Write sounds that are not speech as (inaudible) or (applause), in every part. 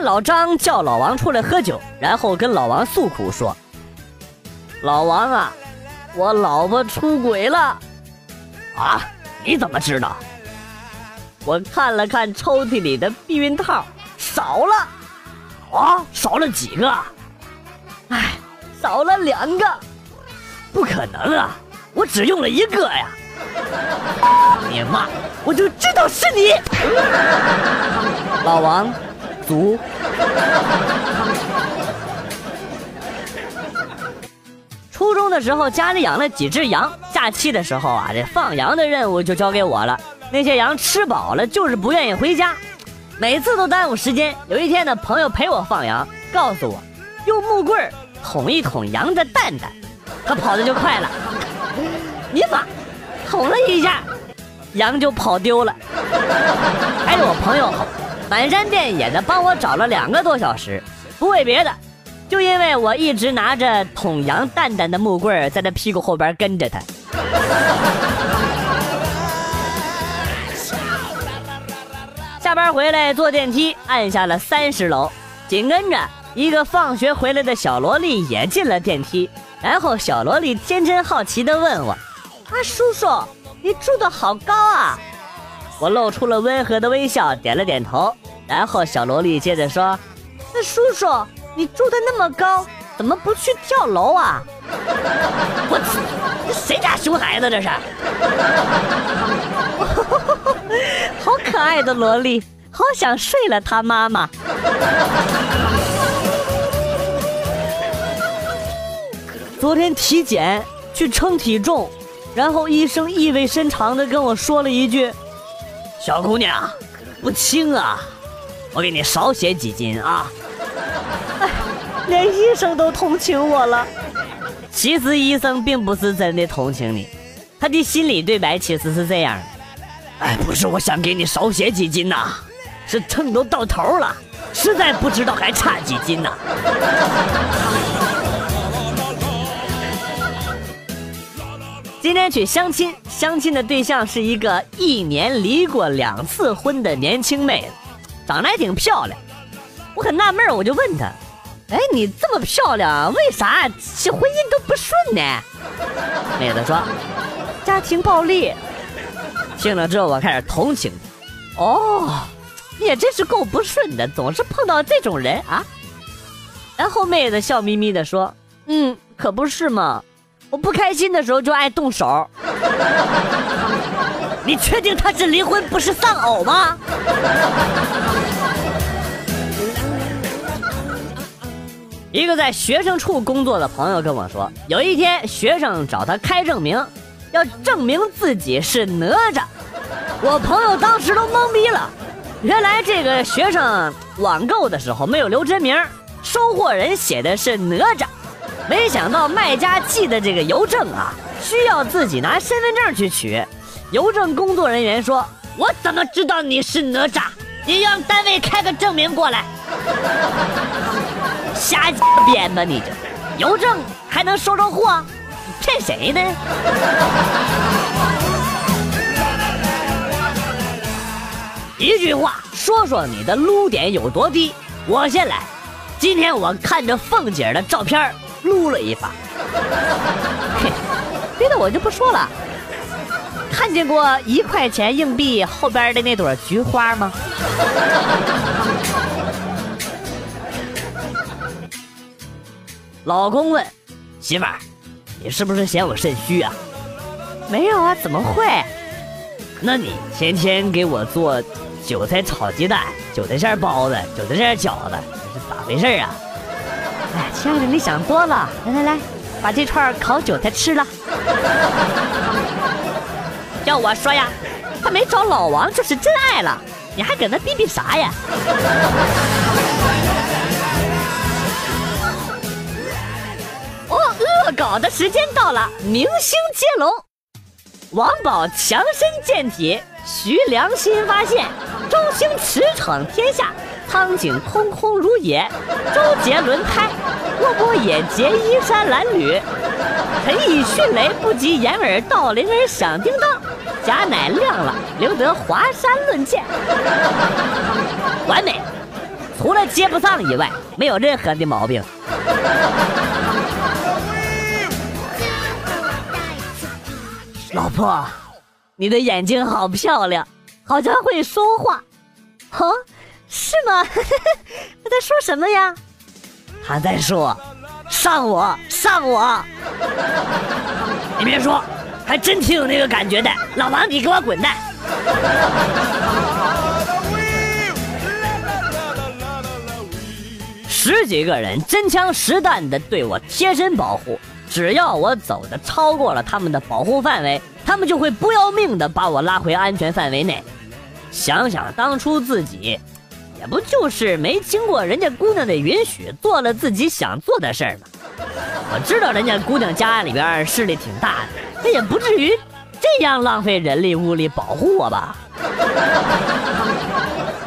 老张叫老王出来喝酒，然后跟老王诉苦说：“老王啊，我老婆出轨了。”啊？你怎么知道？我看了看抽屉里的避孕套，少了。啊？少了几个？哎，少了两个。不可能啊！我只用了一个呀。你妈！我就知道是你，老王。足。初中的时候，家里养了几只羊。假期的时候啊，这放羊的任务就交给我了。那些羊吃饱了，就是不愿意回家，每次都耽误时间。有一天呢，朋友陪我放羊，告诉我用木棍捅一捅羊的蛋蛋，它跑的就快了。你妈，捅了一下，羊就跑丢了。还有我朋友。满山遍野的帮我找了两个多小时，不为别的，就因为我一直拿着捅羊蛋蛋的木棍在他屁股后边跟着他。(laughs) 下班回来坐电梯，按下了三十楼，紧跟着一个放学回来的小萝莉也进了电梯，然后小萝莉天真好奇的问我：“啊，叔叔，你住的好高啊？”我露出了温和的微笑，点了点头。然后小萝莉接着说：“那叔叔，你住的那么高，怎么不去跳楼啊？” (laughs) 我这谁家熊孩子这是？(laughs) 好可爱的萝莉，好想睡了他妈妈。昨天体检去称体重，然后医生意味深长的跟我说了一句。小姑娘，不轻啊，我给你少写几斤啊！哎，连医生都同情我了。其实医生并不是真的同情你，他的心理对白其实是这样的：哎，不是我想给你少写几斤呐，是秤都到头了，实在不知道还差几斤呢。今天去相亲，相亲的对象是一个一年离过两次婚的年轻妹子，长得还挺漂亮。我很纳闷，我就问他：“哎，你这么漂亮，为啥这婚姻都不顺呢？”妹子说：“家庭暴力。”听了之后，我开始同情她。哦，你也真是够不顺的，总是碰到这种人啊。然后妹子笑眯眯的说：“嗯，可不是嘛。”我不开心的时候就爱动手。(laughs) 你确定他是离婚不是丧偶吗？一个在学生处工作的朋友跟我说，有一天学生找他开证明，要证明自己是哪吒。我朋友当时都懵逼了，原来这个学生网购的时候没有留真名，收货人写的是哪吒。没想到卖家寄的这个邮政啊，需要自己拿身份证去取。邮政工作人员说：“我怎么知道你是哪吒？你让单位开个证明过来。”瞎编吧你这，邮政还能收着货？骗谁呢？一句话说说你的撸点有多低？我先来。今天我看着凤姐的照片撸了一把，别的我就不说了。看见过一块钱硬币后边的那朵菊花吗？老公问媳妇儿：“你是不是嫌我肾虚啊？”没有啊，怎么会？那你天天给我做韭菜炒鸡蛋、韭菜馅包子、韭菜馅饺子，这是咋回事啊？哎，亲爱的，你想多了。来来来，把这串烤韭菜吃了。(laughs) 要我说呀，他没找老王就是真爱了。你还搁那逼逼啥呀？搞的时间到了，明星接龙。王宝强身健体，徐良新发现，周星驰闯天下。苍井空空如也，周杰轮胎，波波野结衣衫褴褛，陈奕迅雷不及掩耳盗铃儿响叮当，贾乃亮了，留得华山论剑，完美，除了接不上以外，没有任何的毛病。老婆，你的眼睛好漂亮，好像会说话。哦，是吗？(laughs) 他在说什么呀？他在说：“上我，上我！”你别说，还真挺有那个感觉的。老王，你给我滚蛋！十几个人真枪实弹的对我贴身保护，只要我走的超过了他们的保护范围，他们就会不要命的把我拉回安全范围内。想想当初自己，也不就是没经过人家姑娘的允许，做了自己想做的事儿吗？我知道人家姑娘家里边势力挺大的，那也不至于这样浪费人力物力保护我吧？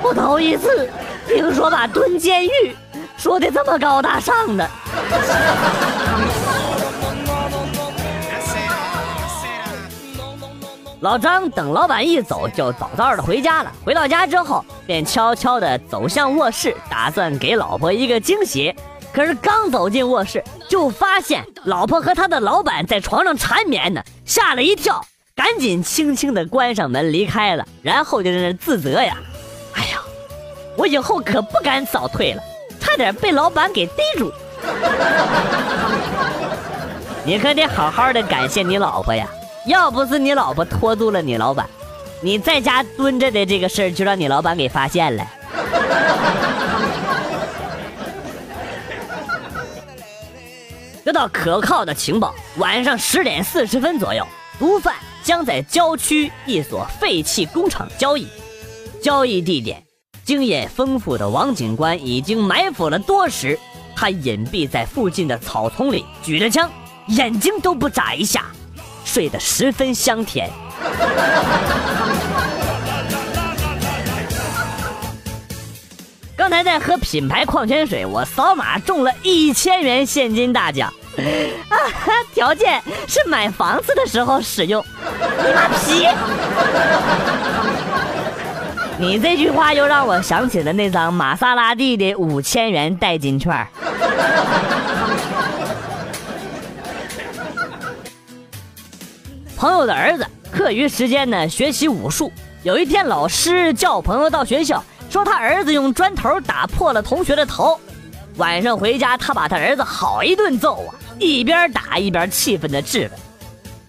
我头一次听说把蹲监狱。说的这么高大上的，老张等老板一走，就早早的回家了。回到家之后，便悄悄的走向卧室，打算给老婆一个惊喜。可是刚走进卧室，就发现老婆和他的老板在床上缠绵呢，吓了一跳，赶紧轻轻的关上门离开了。然后就在那自责呀：“哎呀，我以后可不敢早退了。”差点被老板给逮住，(laughs) 你可得好好的感谢你老婆呀！要不是你老婆拖住了你老板，你在家蹲着的这个事儿就让你老板给发现了。(laughs) 得到可靠的情报，晚上十点四十分左右，毒贩将在郊区一所废弃工厂交易，交易地点。经验丰富的王警官已经埋伏了多时，他隐蔽在附近的草丛里，举着枪，眼睛都不眨一下，睡得十分香甜。(laughs) 刚才在喝品牌矿泉水，我扫码中了一千元现金大奖，啊，(laughs) 条件是买房子的时候使用。你妈皮！(laughs) 你这句话又让我想起了那张玛莎拉蒂的五千元代金券。朋友的儿子课余时间呢学习武术，有一天老师叫朋友到学校，说他儿子用砖头打破了同学的头。晚上回家，他把他儿子好一顿揍啊，一边打一边气愤的质问：“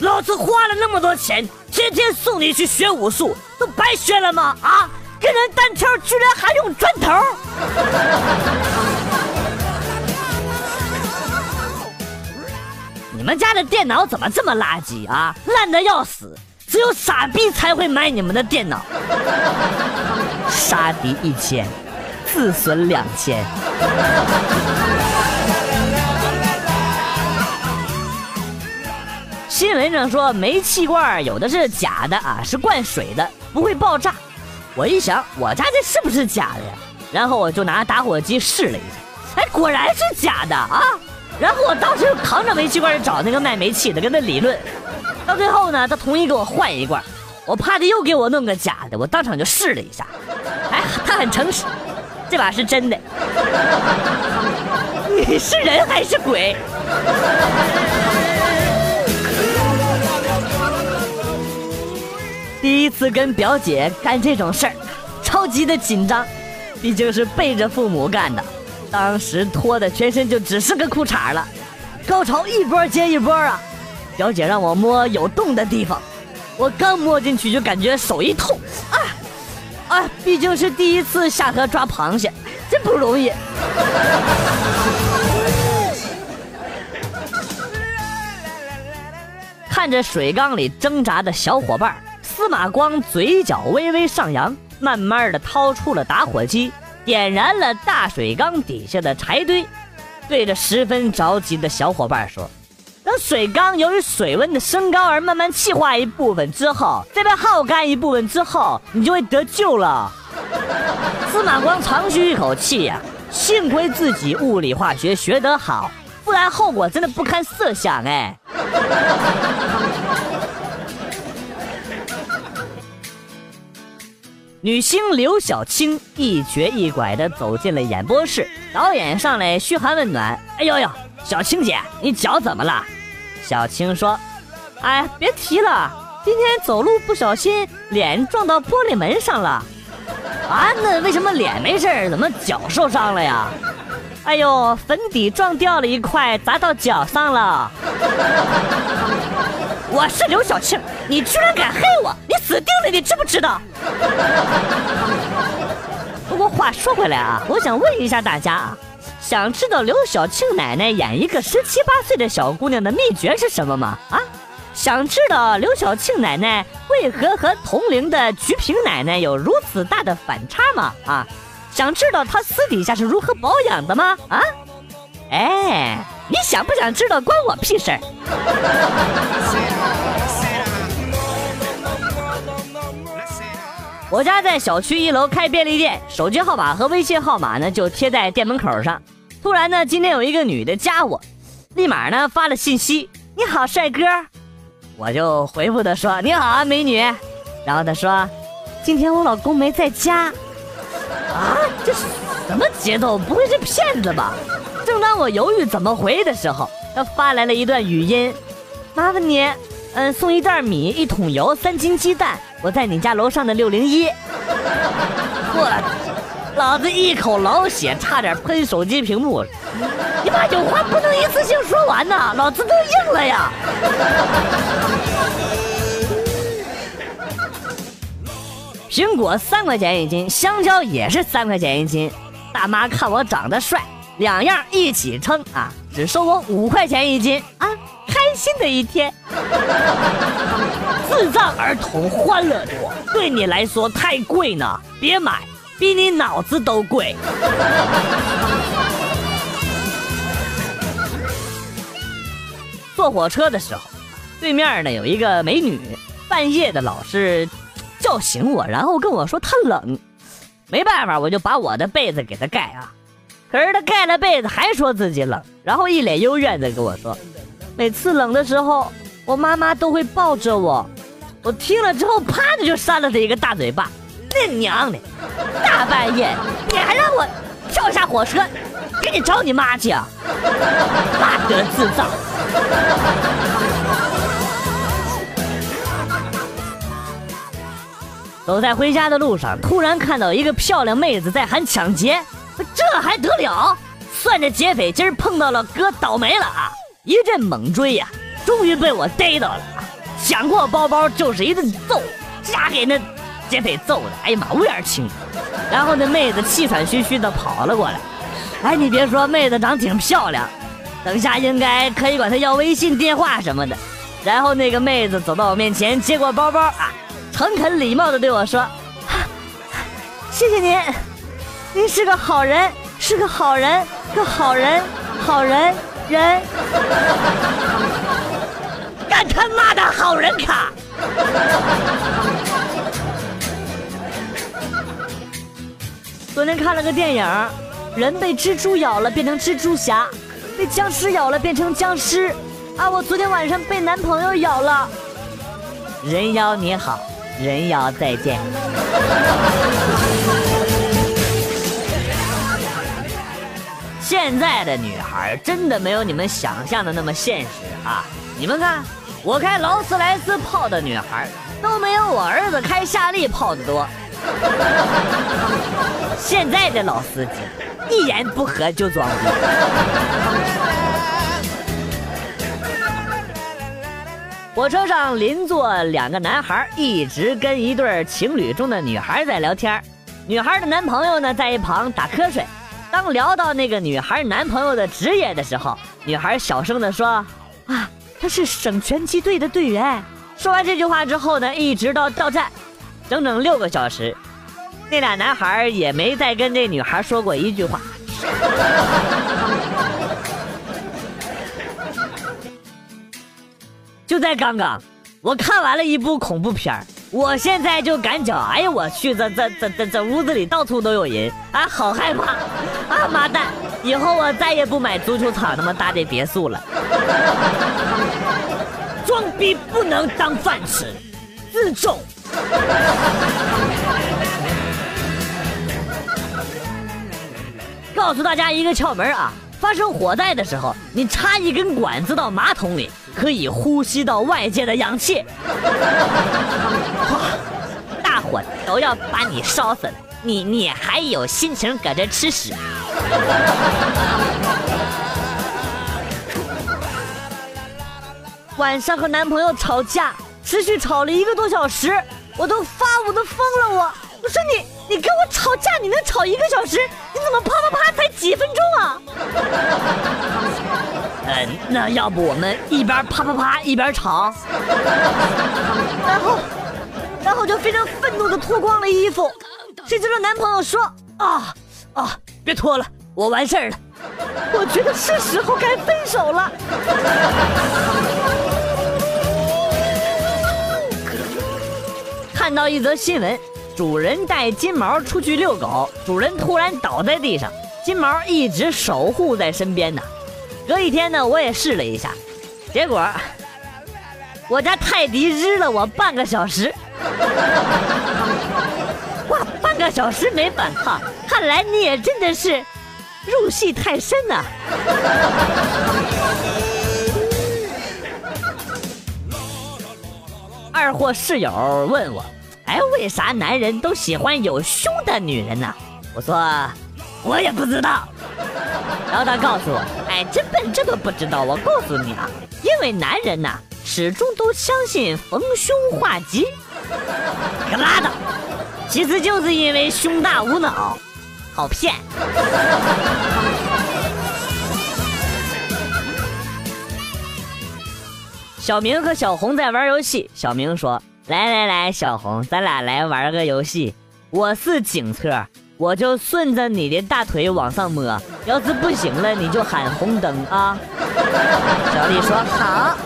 老子花了那么多钱，天天送你去学武术，都白学了吗？啊！”跟人单挑居然还用砖头！你们家的电脑怎么这么垃圾啊？烂的要死！只有傻逼才会买你们的电脑。杀敌一千，自损两千。新闻上说煤气罐有的是假的啊，是灌水的，不会爆炸。我一想，我家这是不是假的呀？然后我就拿打火机试了一下，哎，果然是假的啊！然后我当时就扛着煤气罐去找那个卖煤气的，跟他理论。到最后呢，他同意给我换一罐，我怕他又给我弄个假的，我当场就试了一下，哎，他很诚实，这把是真的。你是人还是鬼？第一次跟表姐干这种事儿，超级的紧张，毕竟是背着父母干的，当时脱的全身就只是个裤衩了，高潮一波接一波啊！表姐让我摸有洞的地方，我刚摸进去就感觉手一痛，啊啊！毕竟是第一次下河抓螃蟹，真不容易。看着水缸里挣扎的小伙伴。司马光嘴角微微上扬，慢慢的掏出了打火机，点燃了大水缸底下的柴堆，对着十分着急的小伙伴说：“等水缸由于水温的升高而慢慢气化一部分之后，再被耗干一部分之后，你就会得救了。”司马光长吁一口气呀，幸亏自己物理化学学得好，不然后果真的不堪设想哎。女星刘晓庆一瘸一拐地走进了演播室，导演上来嘘寒问暖：“哎呦呦，小青姐，你脚怎么了？”小青说：“哎，别提了，今天走路不小心脸撞到玻璃门上了。”啊，那为什么脸没事怎么脚受伤了呀？哎呦，粉底撞掉了一块，砸到脚上了。我是刘晓庆，你居然敢黑我，死定了，你知不知道？不过话说回来啊，我想问一下大家啊，想知道刘晓庆奶奶演一个十七八岁的小姑娘的秘诀是什么吗？啊，想知道刘晓庆奶奶为何和同龄的菊萍奶奶有如此大的反差吗？啊？想知道她私底下是如何保养的吗？啊，哎，你想不想知道关我屁事儿？我家在小区一楼开便利店，手机号码和微信号码呢就贴在店门口上。突然呢，今天有一个女的加我，立马呢发了信息：“你好，帅哥。”我就回复她说：“你好啊，美女。”然后她说：“今天我老公没在家。”啊，这是什么节奏？不会是骗子吧？正当我犹豫怎么回的时候，他发来了一段语音：“麻烦你，嗯，送一袋米、一桶油、三斤鸡蛋，我在你家楼上的六零一。”我，老子一口老血，差点喷手机屏幕。你妈有话不能一次性说完呐，老子都硬了呀！苹果三块钱一斤，香蕉也是三块钱一斤。大妈看我长得帅，两样一起称啊，只收我五块钱一斤啊，开心的一天。(laughs) 智障儿童欢乐多，对你来说太贵呢，别买，比你脑子都贵。(laughs) 坐火车的时候，对面呢有一个美女，半夜的老是。叫醒我，然后跟我说她冷，没办法，我就把我的被子给她盖啊。可是她盖了被子还说自己冷，然后一脸幽怨的跟我说，每次冷的时候，我妈妈都会抱着我。我听了之后，啪的就扇了他一个大嘴巴。那娘的，大半夜你还让我跳下火车，赶紧找你妈去啊！拉得智障。走在回家的路上，突然看到一个漂亮妹子在喊抢劫，这还得了？算这劫匪今儿碰到了哥倒霉了啊！一阵猛追呀，终于被我逮到了。抢过包包就是一顿揍，家给那劫匪揍的，哎呀妈，乌眼青。然后那妹子气喘吁吁的跑了过来，哎，你别说，妹子长挺漂亮，等下应该可以管她要微信电话什么的。然后那个妹子走到我面前，接过包包啊。诚恳礼貌的对我说：“谢谢您，您是个好人，是个好人，个好人，好人人，干他妈的好人卡！”昨天看了个电影，人被蜘蛛咬了变成蜘蛛侠，被僵尸咬了变成僵尸，啊！我昨天晚上被男朋友咬了。人妖你好。人妖再见。现在的女孩真的没有你们想象的那么现实啊！你们看，我开劳斯莱斯泡的女孩都没有我儿子开夏利泡的多。(laughs) 现在的老司机一言不合就装逼。火车上邻座两个男孩，一直跟一对情侣中的女孩在聊天。女孩的男朋友呢，在一旁打瞌睡。当聊到那个女孩男朋友的职业的时候，女孩小声的说：“啊，他是省拳击队的队员。”说完这句话之后呢，一直到到站，整整六个小时，那俩男孩也没再跟这女孩说过一句话。(laughs) 就在刚刚，我看完了一部恐怖片我现在就感觉哎呀我去这这这这这屋子里到处都有人啊好害怕。(laughs) 啊妈蛋以后我再也不买足球场那么大的别墅了。装逼不能当饭吃自重。告诉大家一个窍门啊发生火灾的时候，你插一根管子到马桶里，可以呼吸到外界的氧气。哇，大火都要把你烧死了，你你还有心情搁这吃屎？(laughs) 晚上和男朋友吵架，持续吵了一个多小时，我都发我都疯了，我我说你你跟我吵架，你能吵一个小时？你怎么啪啪啪才几分钟啊？嗯，(laughs) 那要不我们一边啪啪啪一边吵？然后然后就非常愤怒的脱光了衣服，谁知道男朋友说啊啊，别脱了，我完事儿了。我觉得是时候该分手了。看到一则新闻，主人带金毛出去遛狗，主人突然倒在地上，金毛一直守护在身边呢。隔一天呢，我也试了一下，结果我家泰迪日了我半个小时。(laughs) 哇，半个小时没反抗，看来你也真的是。入戏太深了。(laughs) 二货室友问我：“哎，为啥男人都喜欢有胸的女人呢？”我说：“我也不知道。”然后他告诉我：“哎，真笨，这个不知道。我告诉你啊，因为男人呐，始终都相信逢凶化吉。”可拉倒，其实就是因为胸大无脑。好骗！小明和小红在玩游戏。小明说：“来来来，小红，咱俩来玩个游戏。我是警车，我就顺着你的大腿往上摸。要是不行了，你就喊红灯啊。”小丽说：“好。”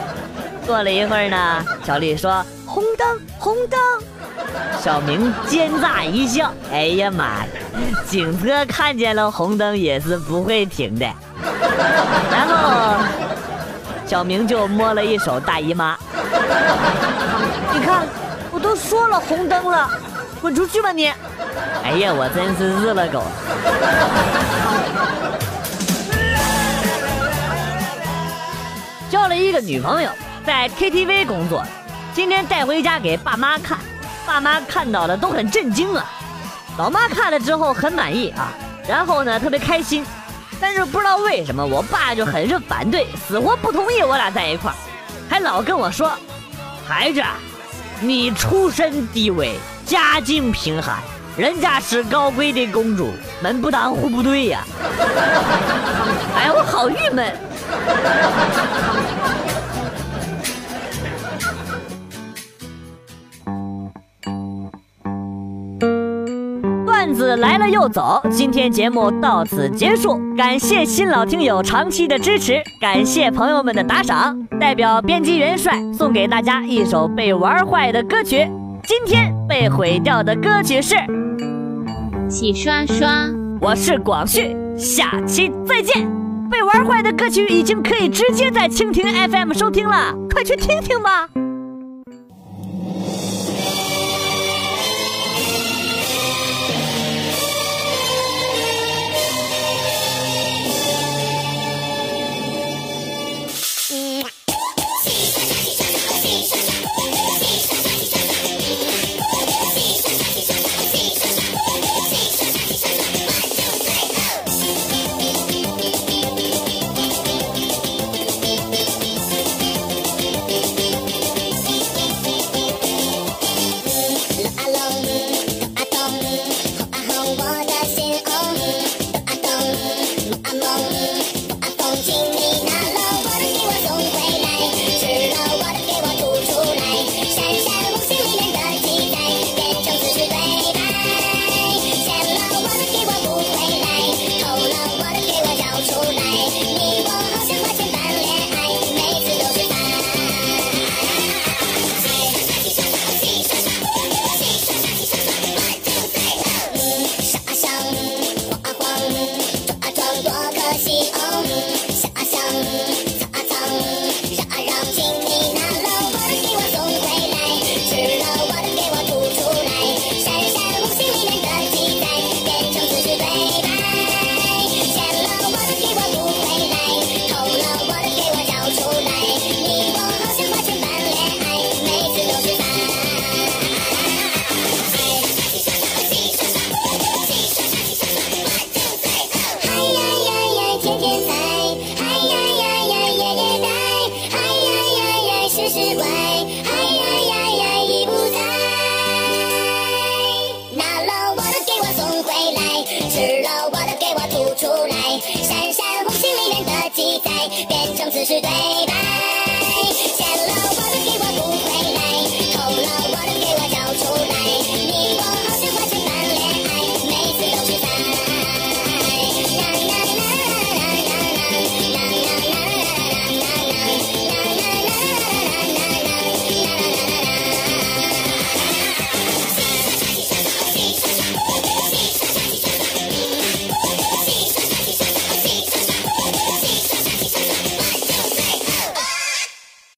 过了一会儿呢，小丽说：“红灯，红灯。”小明奸诈一笑：“哎呀妈呀！警车看见了红灯也是不会停的。”然后小明就摸了一手大姨妈。你看，我都说了红灯了，滚出去吧你！哎呀，我真是日了狗。交了一个女朋友，在 KTV 工作，今天带回家给爸妈看。爸妈看到了都很震惊啊，老妈看了之后很满意啊，然后呢特别开心，但是不知道为什么我爸就很是反对，死活不同意我俩在一块儿，还老跟我说，孩子，你出身低微，家境贫寒，人家是高贵的公主，门不当户不对呀，哎呀我好郁闷。来了又走，今天节目到此结束，感谢新老听友长期的支持，感谢朋友们的打赏。代表编辑元帅送给大家一首被玩坏的歌曲，今天被毁掉的歌曲是《洗刷刷》。我是广旭，下期再见。被玩坏的歌曲已经可以直接在蜻蜓 FM 收听了，快去听听吧。